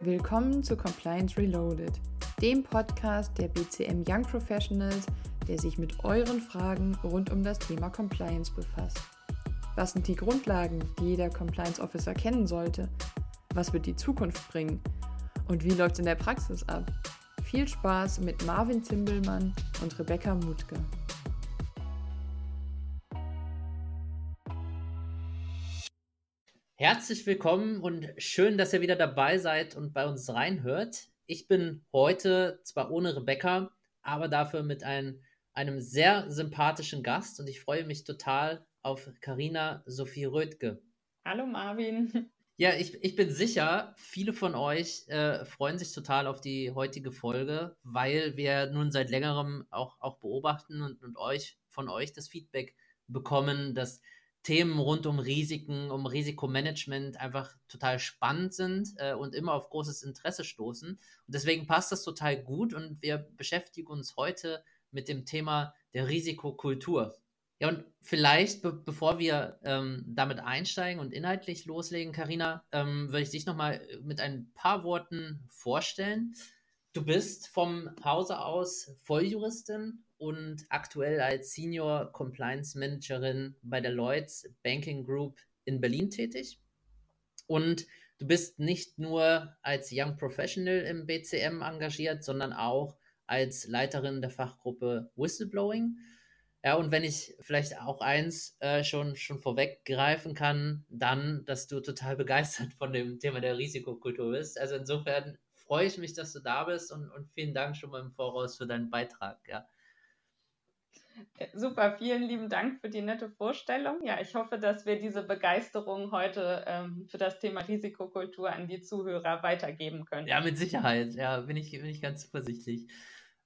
Willkommen zu Compliance Reloaded, dem Podcast der BCM Young Professionals, der sich mit euren Fragen rund um das Thema Compliance befasst. Was sind die Grundlagen, die jeder Compliance Officer kennen sollte? Was wird die Zukunft bringen? Und wie läuft es in der Praxis ab? Viel Spaß mit Marvin Zimbelmann und Rebecca Mutke. Herzlich willkommen und schön, dass ihr wieder dabei seid und bei uns reinhört. Ich bin heute zwar ohne Rebecca, aber dafür mit ein, einem sehr sympathischen Gast und ich freue mich total auf Karina Sophie Rödke. Hallo Marvin. Ja, ich, ich bin sicher, viele von euch äh, freuen sich total auf die heutige Folge, weil wir nun seit längerem auch, auch beobachten und, und euch von euch das Feedback bekommen, dass Themen rund um Risiken, um Risikomanagement einfach total spannend sind äh, und immer auf großes Interesse stoßen. Und deswegen passt das total gut und wir beschäftigen uns heute mit dem Thema der Risikokultur. Ja, und vielleicht, be bevor wir ähm, damit einsteigen und inhaltlich loslegen, Karina, ähm, würde ich dich nochmal mit ein paar Worten vorstellen. Du bist vom Hause aus Volljuristin und aktuell als Senior Compliance Managerin bei der Lloyds Banking Group in Berlin tätig. Und du bist nicht nur als Young Professional im BCM engagiert, sondern auch als Leiterin der Fachgruppe Whistleblowing. Ja, und wenn ich vielleicht auch eins äh, schon, schon vorweggreifen kann, dann, dass du total begeistert von dem Thema der Risikokultur bist. Also insofern freue ich mich, dass du da bist und, und vielen Dank schon mal im Voraus für deinen Beitrag. Ja. Super, vielen lieben Dank für die nette Vorstellung. Ja, ich hoffe, dass wir diese Begeisterung heute ähm, für das Thema Risikokultur an die Zuhörer weitergeben können. Ja, mit Sicherheit. Ja, bin ich, bin ich ganz zuversichtlich.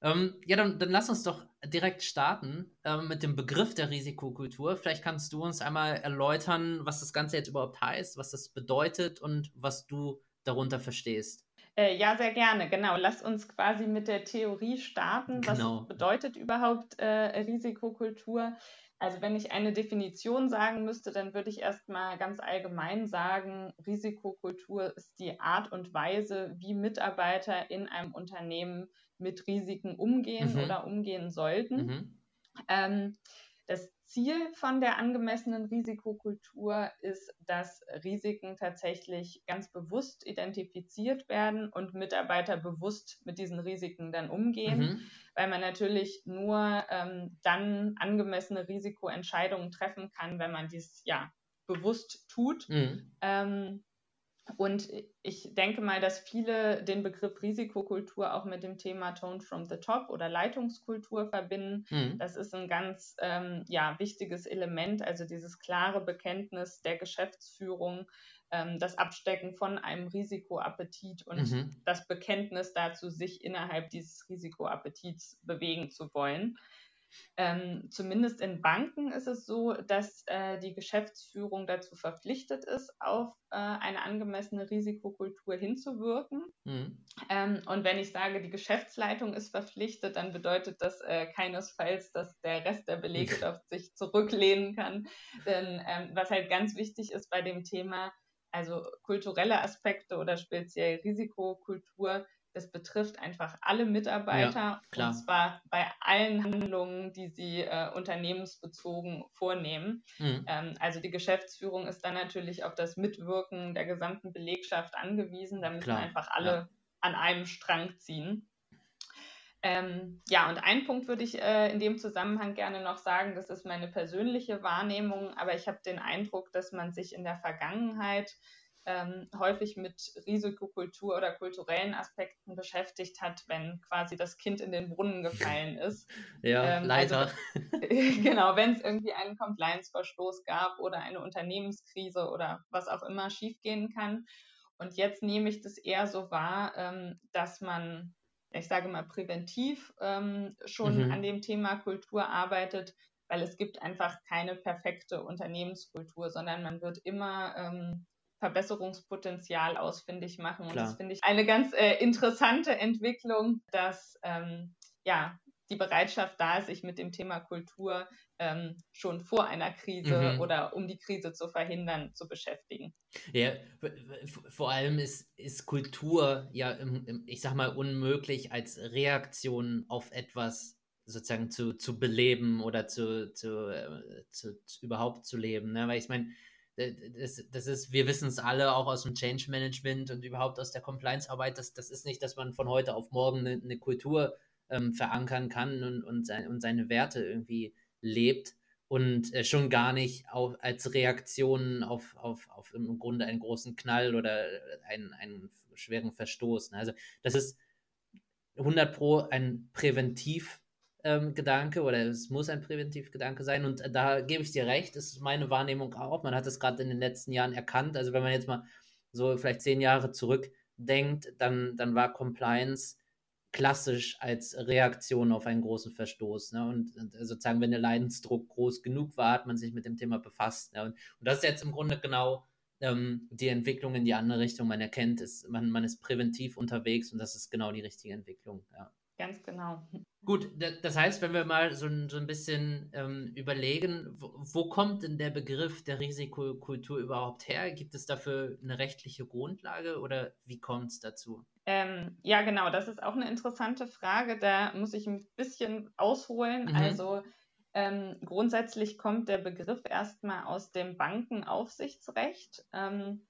Ähm, ja, dann, dann lass uns doch direkt starten ähm, mit dem Begriff der Risikokultur. Vielleicht kannst du uns einmal erläutern, was das Ganze jetzt überhaupt heißt, was das bedeutet und was du darunter verstehst. Äh, ja, sehr gerne. Genau. Lass uns quasi mit der Theorie starten. Genau. Was bedeutet überhaupt äh, Risikokultur? Also wenn ich eine Definition sagen müsste, dann würde ich erstmal ganz allgemein sagen, Risikokultur ist die Art und Weise, wie Mitarbeiter in einem Unternehmen mit Risiken umgehen mhm. oder umgehen sollten. Mhm. Ähm, das Ziel von der angemessenen Risikokultur ist, dass Risiken tatsächlich ganz bewusst identifiziert werden und Mitarbeiter bewusst mit diesen Risiken dann umgehen, mhm. weil man natürlich nur ähm, dann angemessene Risikoentscheidungen treffen kann, wenn man dies ja bewusst tut. Mhm. Ähm, und ich denke mal, dass viele den Begriff Risikokultur auch mit dem Thema Tone from the Top oder Leitungskultur verbinden. Mhm. Das ist ein ganz ähm, ja, wichtiges Element, also dieses klare Bekenntnis der Geschäftsführung, ähm, das Abstecken von einem Risikoappetit und mhm. das Bekenntnis dazu, sich innerhalb dieses Risikoappetits bewegen zu wollen. Ähm, zumindest in Banken ist es so, dass äh, die Geschäftsführung dazu verpflichtet ist, auf äh, eine angemessene Risikokultur hinzuwirken. Mhm. Ähm, und wenn ich sage, die Geschäftsleitung ist verpflichtet, dann bedeutet das äh, keinesfalls, dass der Rest der Belegschaft sich zurücklehnen kann. Denn ähm, was halt ganz wichtig ist bei dem Thema, also kulturelle Aspekte oder speziell Risikokultur, das betrifft einfach alle Mitarbeiter ja, und zwar bei allen Handlungen, die sie äh, unternehmensbezogen vornehmen. Mhm. Ähm, also die Geschäftsführung ist dann natürlich auf das Mitwirken der gesamten Belegschaft angewiesen, damit klar, einfach alle ja. an einem Strang ziehen. Ähm, ja, und ein Punkt würde ich äh, in dem Zusammenhang gerne noch sagen, das ist meine persönliche Wahrnehmung, aber ich habe den Eindruck, dass man sich in der Vergangenheit ähm, häufig mit Risikokultur oder kulturellen Aspekten beschäftigt hat, wenn quasi das Kind in den Brunnen gefallen ist. Ja, ähm, leider. Also, genau, wenn es irgendwie einen Compliance-Verstoß gab oder eine Unternehmenskrise oder was auch immer schiefgehen kann. Und jetzt nehme ich das eher so wahr, ähm, dass man, ich sage mal, präventiv ähm, schon mhm. an dem Thema Kultur arbeitet, weil es gibt einfach keine perfekte Unternehmenskultur, sondern man wird immer ähm, Verbesserungspotenzial ausfindig machen. Und Klar. das finde ich eine ganz äh, interessante Entwicklung, dass ähm, ja die Bereitschaft da ist, sich mit dem Thema Kultur ähm, schon vor einer Krise mhm. oder um die Krise zu verhindern, zu beschäftigen. Ja, vor allem ist, ist Kultur ja, im, im, ich sag mal, unmöglich als Reaktion auf etwas sozusagen zu, zu beleben oder zu, zu, äh, zu, zu überhaupt zu leben. Ne? Weil ich meine, das, das ist, wir wissen es alle auch aus dem Change Management und überhaupt aus der Compliance-Arbeit, das, das ist nicht, dass man von heute auf morgen eine, eine Kultur ähm, verankern kann und, und, sein, und seine Werte irgendwie lebt und äh, schon gar nicht auf, als Reaktion auf, auf, auf im Grunde einen großen Knall oder einen, einen schweren Verstoß. Ne? Also das ist 100 Pro ein Präventiv- ähm, Gedanke oder es muss ein Präventivgedanke sein. Und da gebe ich dir recht, ist meine Wahrnehmung auch. Man hat es gerade in den letzten Jahren erkannt. Also wenn man jetzt mal so vielleicht zehn Jahre zurückdenkt, dann, dann war Compliance klassisch als Reaktion auf einen großen Verstoß. Ne? Und, und, sozusagen, wenn der Leidensdruck groß genug war, hat man sich mit dem Thema befasst. Ne? Und, und, das ist jetzt im Grunde genau ähm, die Entwicklung in die andere Richtung. Man erkennt es, man, man ist präventiv unterwegs und das ist genau die richtige Entwicklung. Ja. Ganz genau. Gut, das heißt, wenn wir mal so, ein, so ein bisschen ähm, überlegen, wo, wo, kommt denn der Begriff der Risikokultur überhaupt her? Gibt es dafür eine rechtliche Grundlage oder wie kommt es dazu? Ähm, ja, genau, das ist auch eine interessante Frage. Da muss ich ein bisschen ausholen. Mhm. Also ähm, grundsätzlich kommt der Begriff erstmal aus dem Bankenaufsichtsrecht. Ähm,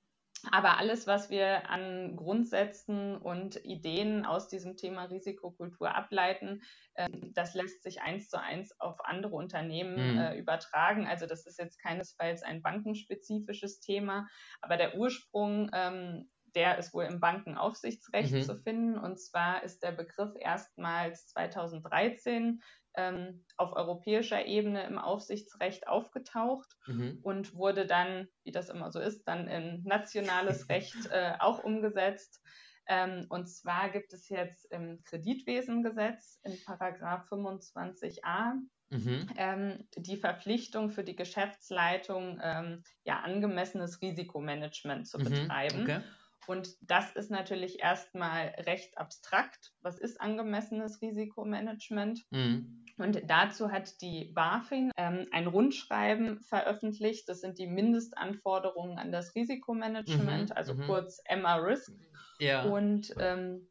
aber alles, was wir an Grundsätzen und Ideen aus diesem Thema Risikokultur ableiten, ähm, das lässt sich eins zu eins auf andere Unternehmen mhm. äh, übertragen. Also das ist jetzt keinesfalls ein bankenspezifisches Thema, aber der Ursprung ähm, der ist wohl im Bankenaufsichtsrecht mhm. zu finden. Und zwar ist der Begriff erstmals 2013 ähm, auf europäischer Ebene im Aufsichtsrecht aufgetaucht mhm. und wurde dann, wie das immer so ist, dann in nationales Recht äh, auch umgesetzt. Ähm, und zwar gibt es jetzt im Kreditwesengesetz in Paragraph 25a mhm. ähm, die Verpflichtung für die Geschäftsleitung, ähm, ja, angemessenes Risikomanagement zu mhm. betreiben. Okay. Und das ist natürlich erstmal recht abstrakt. Was ist angemessenes Risikomanagement? Mhm. Und dazu hat die BaFin ähm, ein Rundschreiben veröffentlicht. Das sind die Mindestanforderungen an das Risikomanagement, mhm. also mhm. kurz MA-Risk. Ja. Und ähm,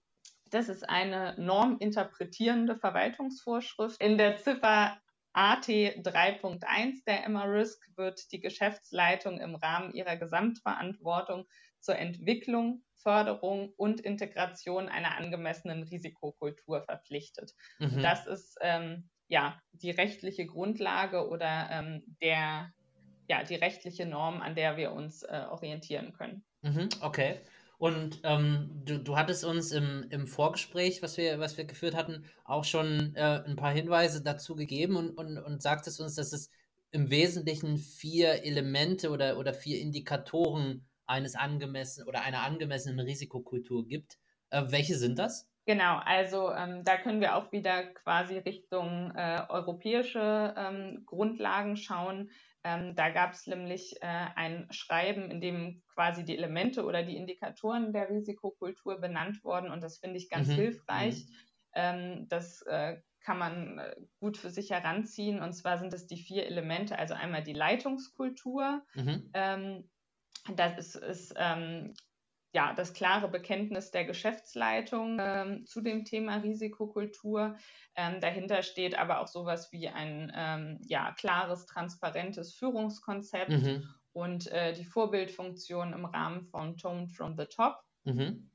das ist eine norminterpretierende Verwaltungsvorschrift. In der Ziffer AT 3.1 der MA-Risk wird die Geschäftsleitung im Rahmen ihrer Gesamtverantwortung zur Entwicklung, Förderung und Integration einer angemessenen Risikokultur verpflichtet. Mhm. Das ist ähm, ja die rechtliche Grundlage oder ähm, der ja die rechtliche Norm, an der wir uns äh, orientieren können. Mhm, okay. Und ähm, du, du hattest uns im, im Vorgespräch, was wir, was wir geführt hatten, auch schon äh, ein paar Hinweise dazu gegeben und, und, und sagtest uns, dass es im Wesentlichen vier Elemente oder, oder vier Indikatoren eines angemessenen oder einer angemessenen Risikokultur gibt. Äh, welche sind das? Genau, also ähm, da können wir auch wieder quasi Richtung äh, europäische ähm, Grundlagen schauen. Ähm, da gab es nämlich äh, ein Schreiben, in dem quasi die Elemente oder die Indikatoren der Risikokultur benannt wurden und das finde ich ganz mhm. hilfreich. Mhm. Ähm, das äh, kann man äh, gut für sich heranziehen und zwar sind es die vier Elemente, also einmal die Leitungskultur, mhm. Das ist, ist ähm, ja, das klare Bekenntnis der Geschäftsleitung ähm, zu dem Thema Risikokultur. Ähm, dahinter steht aber auch sowas wie ein ähm, ja, klares, transparentes Führungskonzept mhm. und äh, die Vorbildfunktion im Rahmen von Tone from the Top. Mhm.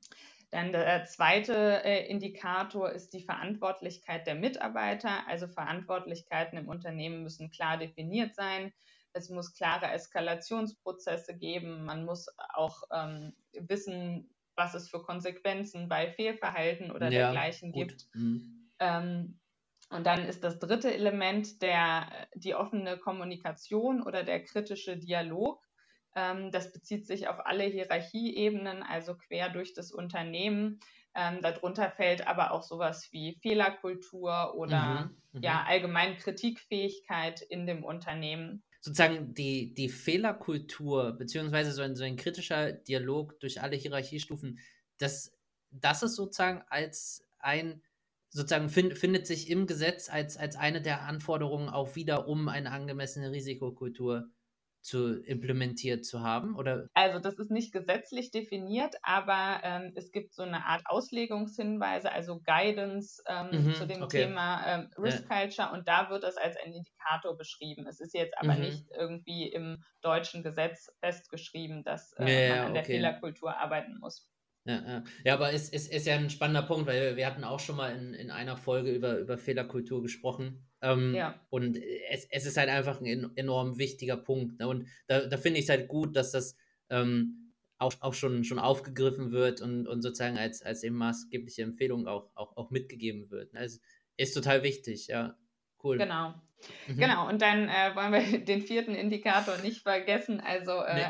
Dann der zweite äh, Indikator ist die Verantwortlichkeit der Mitarbeiter. Also Verantwortlichkeiten im Unternehmen müssen klar definiert sein. Es muss klare Eskalationsprozesse geben. Man muss auch ähm, wissen, was es für Konsequenzen bei Fehlverhalten oder ja, dergleichen gut. gibt. Mhm. Ähm, und dann ist das dritte Element der, die offene Kommunikation oder der kritische Dialog. Ähm, das bezieht sich auf alle Hierarchieebenen, also quer durch das Unternehmen. Ähm, darunter fällt aber auch sowas wie Fehlerkultur oder mhm, mhm. ja, allgemein Kritikfähigkeit in dem Unternehmen sozusagen die, die Fehlerkultur, beziehungsweise so ein, so ein kritischer Dialog durch alle Hierarchiestufen, das, das ist sozusagen als ein, sozusagen find, findet sich im Gesetz als, als eine der Anforderungen auch wieder, um eine angemessene Risikokultur zu implementiert zu haben? Oder? Also das ist nicht gesetzlich definiert, aber ähm, es gibt so eine Art Auslegungshinweise, also Guidance ähm, mhm, zu dem okay. Thema ähm, Risk ja. Culture und da wird das als ein Indikator beschrieben. Es ist jetzt aber mhm. nicht irgendwie im deutschen Gesetz festgeschrieben, dass äh, ja, man an der okay. Fehlerkultur arbeiten muss. Ja, ja. ja aber es, es ist ja ein spannender Punkt, weil wir hatten auch schon mal in, in einer Folge über, über Fehlerkultur gesprochen. Ähm, ja. Und es, es ist halt einfach ein enorm wichtiger Punkt. Ne? Und da, da finde ich es halt gut, dass das ähm, auch, auch schon, schon aufgegriffen wird und, und sozusagen als, als eben maßgebliche Empfehlung auch, auch, auch mitgegeben wird. Ne? Also ist total wichtig, ja. Cool. Genau. Mhm. Genau, und dann äh, wollen wir den vierten Indikator nicht vergessen. Also äh, nee.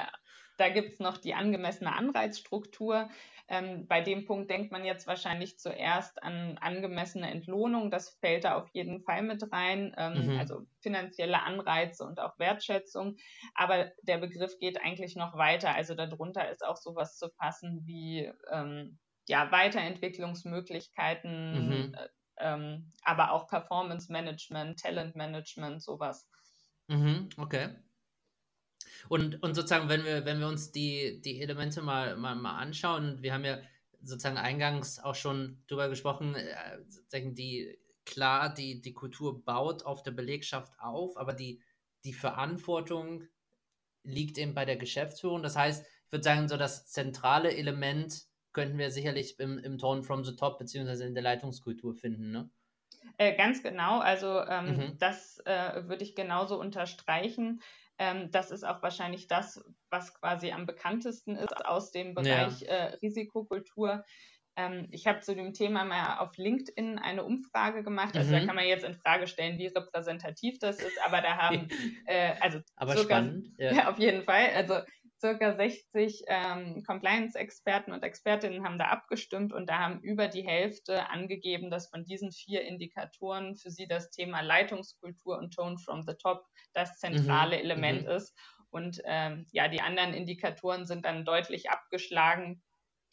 da gibt es noch die angemessene Anreizstruktur. Ähm, bei dem Punkt denkt man jetzt wahrscheinlich zuerst an angemessene Entlohnung. Das fällt da auf jeden Fall mit rein. Ähm, mhm. Also finanzielle Anreize und auch Wertschätzung. Aber der Begriff geht eigentlich noch weiter. Also darunter ist auch sowas zu fassen wie ähm, ja, Weiterentwicklungsmöglichkeiten, mhm. äh, ähm, aber auch Performance Management, Talent Management, sowas. Mhm, okay. Und, und sozusagen, wenn wir, wenn wir uns die, die Elemente mal, mal, mal anschauen, wir haben ja sozusagen eingangs auch schon drüber gesprochen, äh, sozusagen die, klar, die, die Kultur baut auf der Belegschaft auf, aber die, die Verantwortung liegt eben bei der Geschäftsführung. Das heißt, ich würde sagen, so das zentrale Element könnten wir sicherlich im, im Tone from the Top beziehungsweise in der Leitungskultur finden, ne? Äh, ganz genau, also ähm, mhm. das äh, würde ich genauso unterstreichen. Ähm, das ist auch wahrscheinlich das, was quasi am bekanntesten ist aus dem Bereich ja. äh, Risikokultur. Ähm, ich habe zu dem Thema mal auf LinkedIn eine Umfrage gemacht. Also mhm. da kann man jetzt in Frage stellen, wie repräsentativ das ist, aber da haben äh, also aber sogar, spannend, ja. ja. auf jeden Fall. Also circa 60 ähm, Compliance-Experten und Expertinnen haben da abgestimmt und da haben über die Hälfte angegeben, dass von diesen vier Indikatoren für sie das Thema Leitungskultur und Tone from the Top das zentrale mhm. Element mhm. ist. Und ähm, ja, die anderen Indikatoren sind dann deutlich abgeschlagen.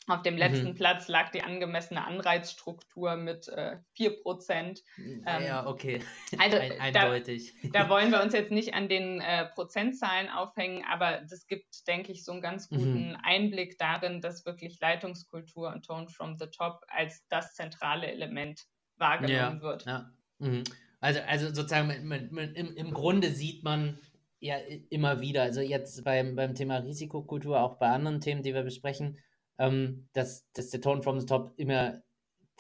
Auf dem letzten mhm. Platz lag die angemessene Anreizstruktur mit äh, 4%. Ähm, ja, okay. Also Ein, eindeutig. Da, da, wollen wir uns jetzt nicht an den äh, Prozentzahlen aufhängen, aber das gibt, denke ich, so einen ganz mhm. guten mhm. Einblick darin, dass wirklich Leitungskultur und Tone from the Top als das zentrale Element wahrgenommen ja, wird. Ja. Mhm. Also, also sozusagen mit, mit, im, im Grunde sieht man ja immer wieder, also jetzt beim, beim Thema Risikokultur, auch bei anderen Themen, die wir besprechen, ähm, dass, dass der Tone from the Top immer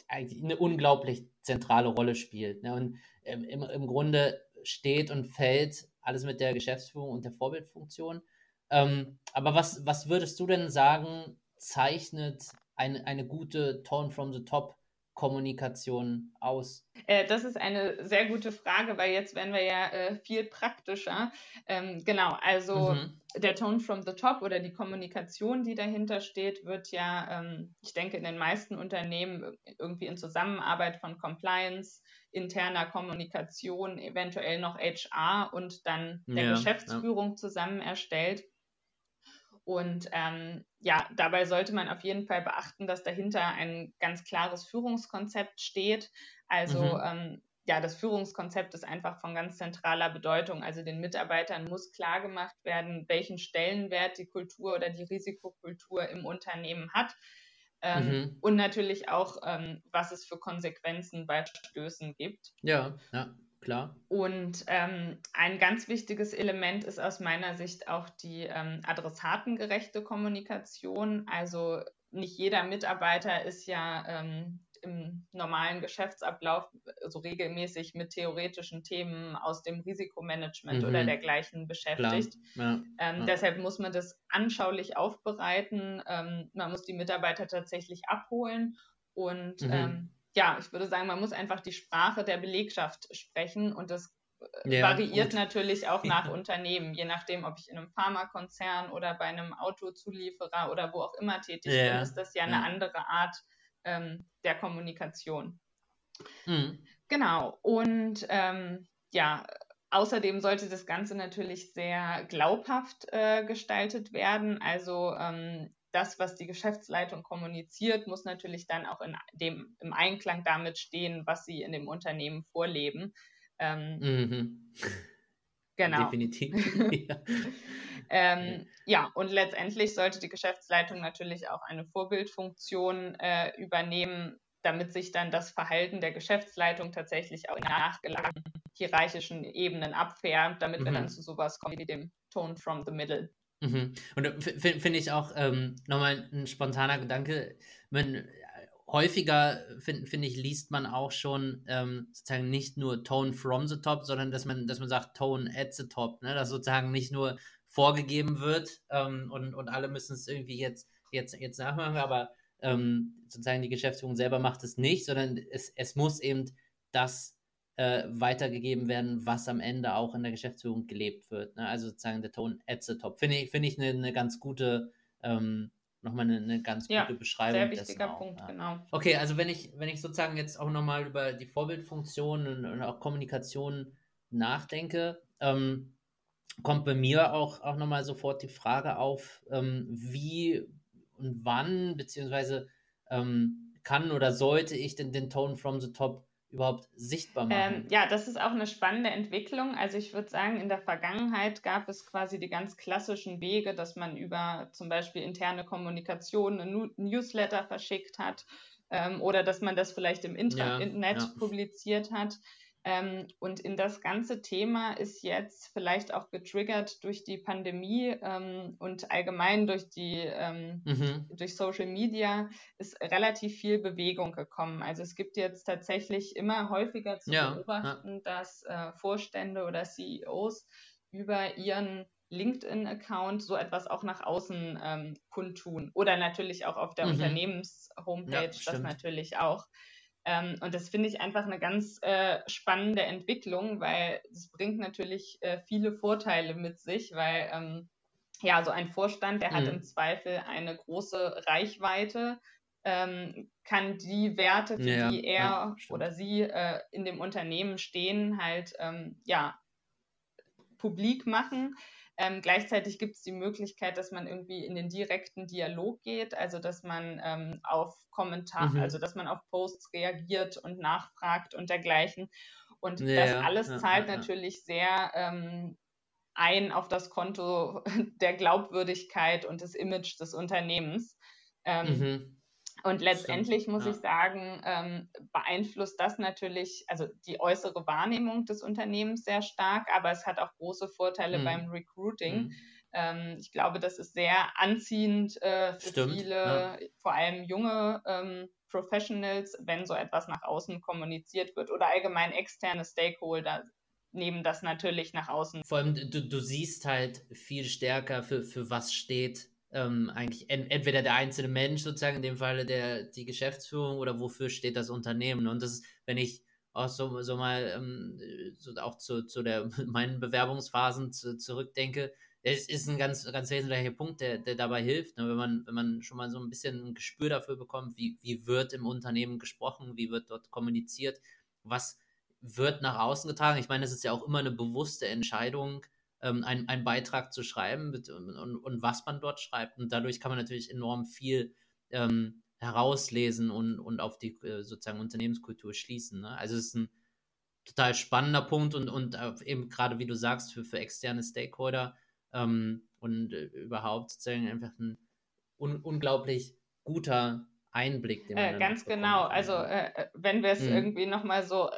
eine unglaublich zentrale Rolle spielt. Ne? Und ähm, im, im Grunde steht und fällt alles mit der Geschäftsführung und der Vorbildfunktion. Ähm, aber was, was würdest du denn sagen, zeichnet eine, eine gute Tone from the Top Kommunikation aus? Äh, das ist eine sehr gute Frage, weil jetzt werden wir ja äh, viel praktischer. Ähm, genau, also mhm. der Tone from the Top oder die Kommunikation, die dahinter steht, wird ja, ähm, ich denke, in den meisten Unternehmen irgendwie in Zusammenarbeit von Compliance, interner Kommunikation, eventuell noch HR und dann der ja, Geschäftsführung ja. zusammen erstellt. Und ähm, ja, dabei sollte man auf jeden Fall beachten, dass dahinter ein ganz klares Führungskonzept steht. Also mhm. ähm, ja, das Führungskonzept ist einfach von ganz zentraler Bedeutung. Also den Mitarbeitern muss klar gemacht werden, welchen Stellenwert die Kultur oder die Risikokultur im Unternehmen hat. Ähm, mhm. Und natürlich auch, ähm, was es für Konsequenzen bei Stößen gibt. Ja, ja klar. Und ähm, ein ganz wichtiges Element ist aus meiner Sicht auch die ähm, adressatengerechte Kommunikation. Also nicht jeder Mitarbeiter ist ja ähm, im normalen Geschäftsablauf so regelmäßig mit theoretischen Themen aus dem Risikomanagement mhm. oder dergleichen beschäftigt. Ja, ähm, ja. Deshalb muss man das anschaulich aufbereiten. Ähm, man muss die Mitarbeiter tatsächlich abholen und mhm. ähm, ja, ich würde sagen, man muss einfach die Sprache der Belegschaft sprechen und das äh, ja, variiert gut. natürlich auch nach Unternehmen, je nachdem, ob ich in einem Pharmakonzern oder bei einem Autozulieferer oder wo auch immer tätig ja, bin, ist das ja, ja. eine andere Art ähm, der Kommunikation. Mhm. Genau. Und ähm, ja, außerdem sollte das Ganze natürlich sehr glaubhaft äh, gestaltet werden. Also ähm, das, was die Geschäftsleitung kommuniziert, muss natürlich dann auch in dem, im Einklang damit stehen, was sie in dem Unternehmen vorleben. Ähm, mhm. Genau. Definitiv. ja. ähm, ja, und letztendlich sollte die Geschäftsleitung natürlich auch eine Vorbildfunktion äh, übernehmen, damit sich dann das Verhalten der Geschäftsleitung tatsächlich auch in nachgelagerten hierarchischen Ebenen abfärbt, damit mhm. wir dann mhm. zu sowas kommen wie dem Tone from the Middle. Mhm. Und äh, finde ich auch ähm, nochmal ein spontaner Gedanke, man, häufiger, finde find ich, liest man auch schon ähm, sozusagen nicht nur Tone from the top, sondern dass man, dass man sagt Tone at the top, ne? dass sozusagen nicht nur vorgegeben wird ähm, und, und alle müssen es irgendwie jetzt, jetzt, jetzt nachmachen, aber ähm, sozusagen die Geschäftsführung selber macht es nicht, sondern es, es muss eben das äh, weitergegeben werden, was am Ende auch in der Geschäftsführung gelebt wird. Ne? Also sozusagen der Tone at the top. Finde ich, find ich eine, eine ganz gute ähm, nochmal eine, eine ganz gute ja, Beschreibung. Sehr wichtiger Punkt, ja. genau. Okay, also wenn ich, wenn ich sozusagen jetzt auch nochmal über die Vorbildfunktion und, und, auch Kommunikation nachdenke, ähm, kommt bei mir auch, auch nochmal sofort die Frage auf, ähm, wie und wann, beziehungsweise ähm, kann oder sollte ich denn den Tone from the Top überhaupt sichtbar machen? Ähm, ja, das ist auch eine spannende Entwicklung. Also ich würde sagen, in der Vergangenheit gab es quasi die ganz klassischen Wege, dass man über zum Beispiel interne Kommunikation eine Newsletter verschickt hat ähm, oder dass man das vielleicht im Intra ja, Internet ja. publiziert hat. Ähm, und in das ganze Thema ist jetzt vielleicht auch getriggert durch die Pandemie ähm, und allgemein durch die ähm, mhm. durch Social Media ist relativ viel Bewegung gekommen. Also es gibt jetzt tatsächlich immer häufiger zu ja, beobachten, ja. dass äh, Vorstände oder CEOs über ihren LinkedIn-Account so etwas auch nach außen ähm, kundtun. Oder natürlich auch auf der mhm. Unternehmens-Homepage, ja, das natürlich auch. Ähm, und das finde ich einfach eine ganz äh, spannende Entwicklung, weil es bringt natürlich äh, viele Vorteile mit sich, weil ähm, ja, so ein Vorstand, der mhm. hat im Zweifel eine große Reichweite, ähm, kann die Werte, für ja, die er ja, oder sie äh, in dem Unternehmen stehen, halt ähm, ja publik machen. Ähm, gleichzeitig gibt es die Möglichkeit, dass man irgendwie in den direkten Dialog geht, also dass man ähm, auf Kommentare, mhm. also dass man auf Posts reagiert und nachfragt und dergleichen. Und ja, das alles ja, zahlt ja, natürlich sehr ähm, ein auf das Konto der Glaubwürdigkeit und des Image des Unternehmens. Ähm, mhm. Und letztendlich Stimmt, muss ja. ich sagen, ähm, beeinflusst das natürlich, also die äußere Wahrnehmung des Unternehmens sehr stark, aber es hat auch große Vorteile mhm. beim Recruiting. Mhm. Ähm, ich glaube, das ist sehr anziehend äh, für Stimmt, viele, ja. vor allem junge ähm, Professionals, wenn so etwas nach außen kommuniziert wird oder allgemein externe Stakeholder nehmen das natürlich nach außen. Vor allem, du, du siehst halt viel stärker, für, für was steht ähm, eigentlich en entweder der einzelne Mensch sozusagen, in dem Falle der, die Geschäftsführung oder wofür steht das Unternehmen. Und das ist, wenn ich auch so, so mal ähm, so auch zu, zu der, meinen Bewerbungsphasen zu, zurückdenke, es ist ein ganz, ganz wesentlicher Punkt, der, der dabei hilft, ne? wenn, man, wenn man schon mal so ein bisschen ein Gespür dafür bekommt, wie, wie wird im Unternehmen gesprochen, wie wird dort kommuniziert, was wird nach außen getragen. Ich meine, es ist ja auch immer eine bewusste Entscheidung, ähm, einen, einen Beitrag zu schreiben mit, und, und, was man dort schreibt. Und dadurch kann man natürlich enorm viel ähm, herauslesen und, und auf die äh, sozusagen Unternehmenskultur schließen. Ne? Also es ist ein total spannender Punkt und, und äh, eben gerade wie du sagst, für, für externe Stakeholder ähm, und äh, überhaupt sozusagen einfach ein un unglaublich guter Einblick. Den man äh, ganz genau. Also äh, äh, wenn wir es mhm. irgendwie nochmal so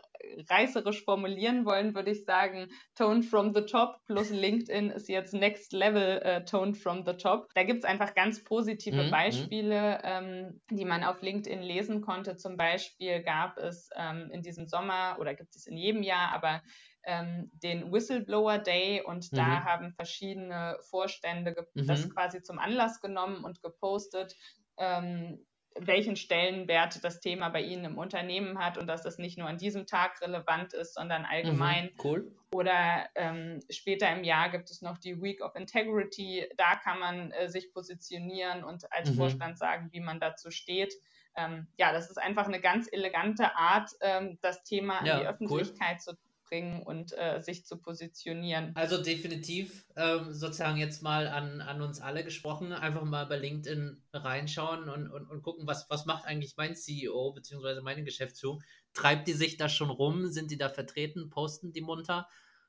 reißerisch formulieren wollen, würde ich sagen, Tone from the Top plus LinkedIn ist jetzt Next Level äh, Tone from the Top. Da gibt es einfach ganz positive mhm. Beispiele, ähm, die man auf LinkedIn lesen konnte. Zum Beispiel gab es ähm, in diesem Sommer oder gibt es in jedem Jahr, aber ähm, den Whistleblower Day und mhm. da haben verschiedene Vorstände mhm. das quasi zum Anlass genommen und gepostet, ähm, welchen Stellenwert das Thema bei Ihnen im Unternehmen hat und dass es nicht nur an diesem Tag relevant ist, sondern allgemein. Mhm, cool. Oder ähm, später im Jahr gibt es noch die Week of Integrity. Da kann man äh, sich positionieren und als mhm. Vorstand sagen, wie man dazu steht. Ähm, ja, das ist einfach eine ganz elegante Art, ähm, das Thema an ja, die Öffentlichkeit cool. zu bringen und äh, sich zu positionieren. Also definitiv ähm, sozusagen jetzt mal an, an uns alle gesprochen, einfach mal bei LinkedIn reinschauen und, und, und gucken, was, was macht eigentlich mein CEO bzw. meine Geschäftsführung. Treibt die sich da schon rum? Sind die da vertreten? Posten die munter?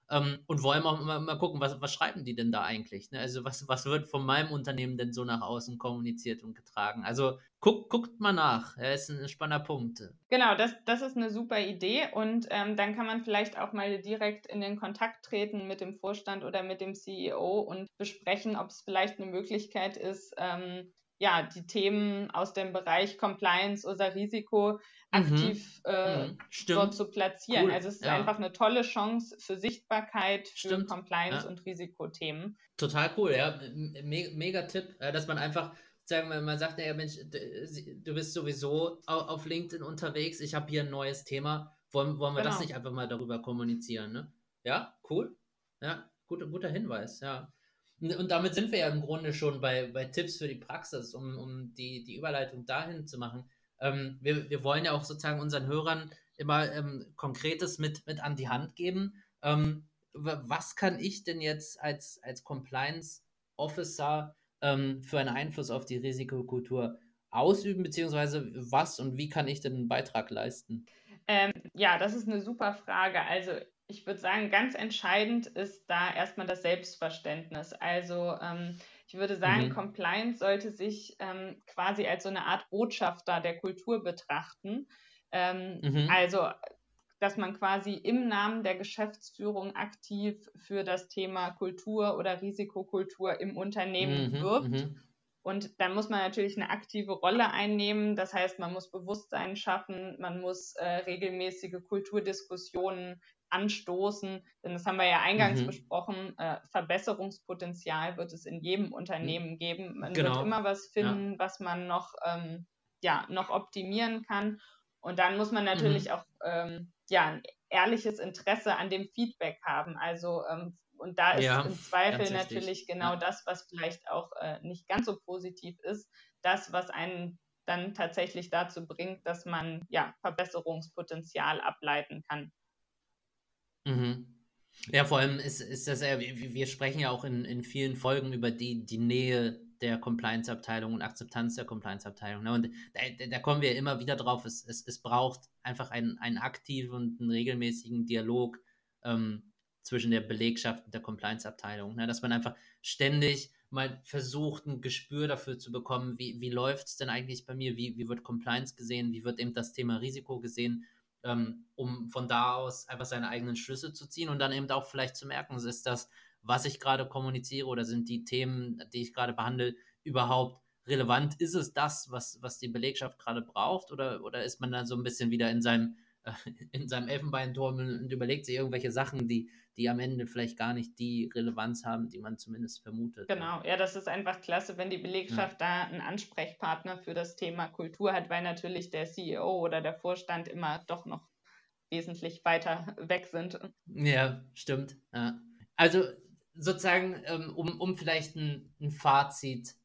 Ähm, und wollen auch mal, mal gucken, was, was schreiben die denn da eigentlich? Ne? Also was, was wird von meinem Unternehmen denn so nach außen kommuniziert und getragen? Also guckt, guckt mal nach, ja, ist ein spannender Punkt. Genau, das, das ist eine super Idee und ähm, dann kann man vielleicht auch mal direkt in den Kontakt treten mit dem Vorstand oder mit dem CEO und besprechen, ob es vielleicht eine Möglichkeit ist, ähm, ja, die Themen aus dem Bereich Compliance oder Risiko mhm. aktiv mhm. Äh, mhm. dort zu platzieren. Cool. Also es ist ja. einfach eine tolle Chance für Sichtbarkeit, für Stimmt. Compliance ja. und Risikothemen. Total cool, ja. Me mega Tipp, dass man einfach sagen wir mal sagt, naja Mensch, du bist sowieso auf LinkedIn unterwegs, ich habe hier ein neues Thema, wollen, wollen wir genau. das nicht einfach mal darüber kommunizieren, ne? Ja, cool. Ja, guter, guter Hinweis, ja. Und damit sind wir ja im Grunde schon bei, bei Tipps für die Praxis, um, um die, die Überleitung dahin zu machen. Ähm, wir, wir wollen ja auch sozusagen unseren Hörern immer ähm, Konkretes mit, mit an die Hand geben. Ähm, was kann ich denn jetzt als, als Compliance Officer ähm, für einen Einfluss auf die Risikokultur ausüben, beziehungsweise was und wie kann ich denn einen Beitrag leisten? Ähm, ja, das ist eine super Frage. Also ich würde sagen, ganz entscheidend ist da erstmal das Selbstverständnis. Also ähm, ich würde sagen, mhm. Compliance sollte sich ähm, quasi als so eine Art Botschafter der Kultur betrachten. Ähm, mhm. Also, dass man quasi im Namen der Geschäftsführung aktiv für das Thema Kultur oder Risikokultur im Unternehmen mhm. wirbt. Mhm. Und dann muss man natürlich eine aktive Rolle einnehmen. Das heißt, man muss Bewusstsein schaffen, man muss äh, regelmäßige Kulturdiskussionen anstoßen. Denn das haben wir ja eingangs mhm. besprochen. Äh, Verbesserungspotenzial wird es in jedem Unternehmen geben. Man genau. wird immer was finden, ja. was man noch, ähm, ja, noch optimieren kann. Und dann muss man natürlich mhm. auch ähm, ja, ein ehrliches Interesse an dem Feedback haben. Also ähm, und da ist ja, im Zweifel natürlich genau ja. das, was vielleicht auch äh, nicht ganz so positiv ist, das, was einen dann tatsächlich dazu bringt, dass man ja Verbesserungspotenzial ableiten kann. Mhm. Ja, vor allem ist, ist das wir sprechen ja auch in, in vielen Folgen über die, die Nähe der Compliance-Abteilung und Akzeptanz der Compliance-Abteilung. Ne? Und da, da, kommen wir immer wieder drauf, es, es, es braucht einfach einen, einen aktiven und einen regelmäßigen Dialog ähm, zwischen der Belegschaft und der Compliance-Abteilung. Ne? Dass man einfach ständig mal versucht, ein Gespür dafür zu bekommen, wie, wie läuft es denn eigentlich bei mir, wie, wie wird Compliance gesehen, wie wird eben das Thema Risiko gesehen um von da aus einfach seine eigenen Schlüsse zu ziehen und dann eben auch vielleicht zu merken, ist das, was ich gerade kommuniziere oder sind die Themen, die ich gerade behandle, überhaupt relevant? Ist es das, was, was die Belegschaft gerade braucht oder, oder ist man dann so ein bisschen wieder in seinem, in seinem Elfenbeinturm und überlegt sich irgendwelche Sachen, die, die am Ende vielleicht gar nicht die Relevanz haben, die man zumindest vermutet. Genau, ja, das ist einfach klasse, wenn die Belegschaft ja. da einen Ansprechpartner für das Thema Kultur hat, weil natürlich der CEO oder der Vorstand immer doch noch wesentlich weiter weg sind. Ja, stimmt. Ja. Also sozusagen, ähm, um, um vielleicht ein, ein Fazit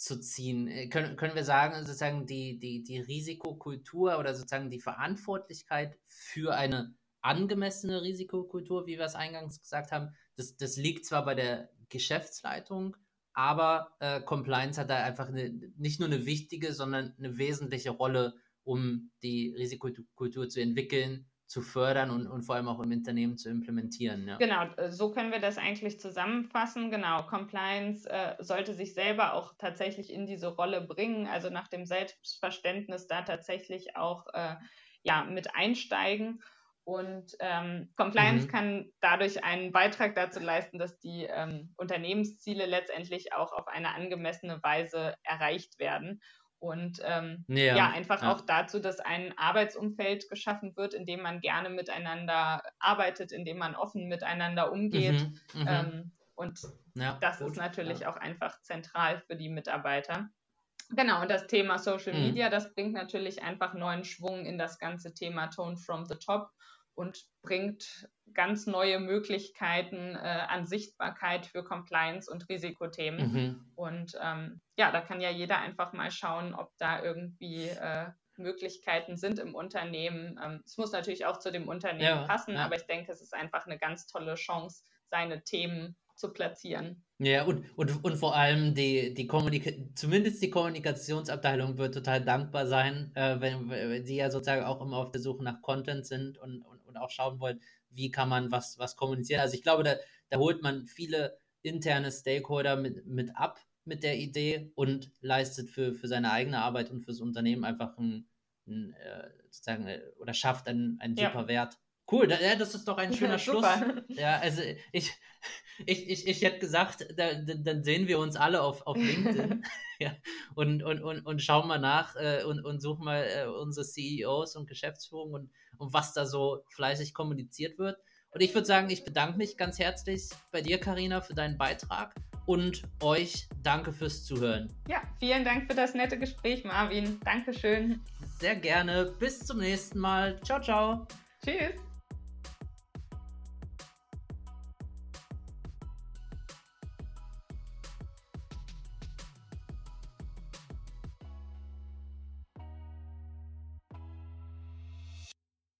zu ziehen, äh, können, können wir sagen, sozusagen die, die, die Risikokultur oder sozusagen die Verantwortlichkeit für eine angemessene Risikokultur, wie wir es eingangs gesagt haben, das, das liegt zwar bei der Geschäftsleitung, aber äh, Compliance hat da einfach eine, nicht nur eine wichtige, sondern eine wesentliche Rolle, um die Risikokultur zu entwickeln, zu fördern und, und vor allem auch im Unternehmen zu implementieren. Ja. Genau, so können wir das eigentlich zusammenfassen. Genau, Compliance äh, sollte sich selber auch tatsächlich in diese Rolle bringen, also nach dem Selbstverständnis da tatsächlich auch äh, ja, mit einsteigen und ähm, Compliance mhm. kann dadurch einen Beitrag dazu leisten, dass die ähm, Unternehmensziele letztendlich auch auf eine angemessene Weise erreicht werden. Und ähm, ja, ja, einfach ja. auch dazu, dass ein Arbeitsumfeld geschaffen wird, in dem man gerne miteinander arbeitet, in dem man offen miteinander umgeht. Mhm, mhm. ähm, und ja, das gut, ist natürlich auch einfach zentral für die Mitarbeiter. Genau, und das Thema Social mhm. Media, das bringt natürlich einfach neuen Schwung in das ganze Thema Tone from the Top und bringt ganz neue Möglichkeiten äh, an Sichtbarkeit für Compliance und Risikothemen. Mhm. Und ähm, ja, da kann ja jeder einfach mal schauen, ob da irgendwie äh, Möglichkeiten sind im Unternehmen. Ähm, es muss natürlich auch zu dem Unternehmen ja, passen, ja. aber ich denke, es ist einfach eine ganz tolle Chance, seine Themen zu platzieren. Ja, und, und, und vor allem die, die Kommunika zumindest die Kommunikationsabteilung wird total dankbar sein, äh, wenn, wenn sie ja sozusagen auch immer auf der Suche nach Content sind und, und, und auch schauen wollt, wie kann man was, was kommunizieren. Also ich glaube, da, da holt man viele interne Stakeholder mit, mit ab mit der Idee und leistet für, für seine eigene Arbeit und fürs Unternehmen einfach ein, ein äh, sozusagen äh, oder schafft einen, einen ja. super Wert. Cool, da, ja, das ist doch ein schöner ja, Schluss. Ja, also ich, ich, ich, ich hätte gesagt, da, dann sehen wir uns alle auf, auf LinkedIn ja, und, und, und, und schauen mal nach äh, und, und suchen mal äh, unsere CEOs und Geschäftsführung und, und was da so fleißig kommuniziert wird. Und ich würde sagen, ich bedanke mich ganz herzlich bei dir, Karina, für deinen Beitrag und euch danke fürs Zuhören. Ja, vielen Dank für das nette Gespräch, Marvin. Dankeschön. Sehr gerne. Bis zum nächsten Mal. Ciao, ciao. Tschüss.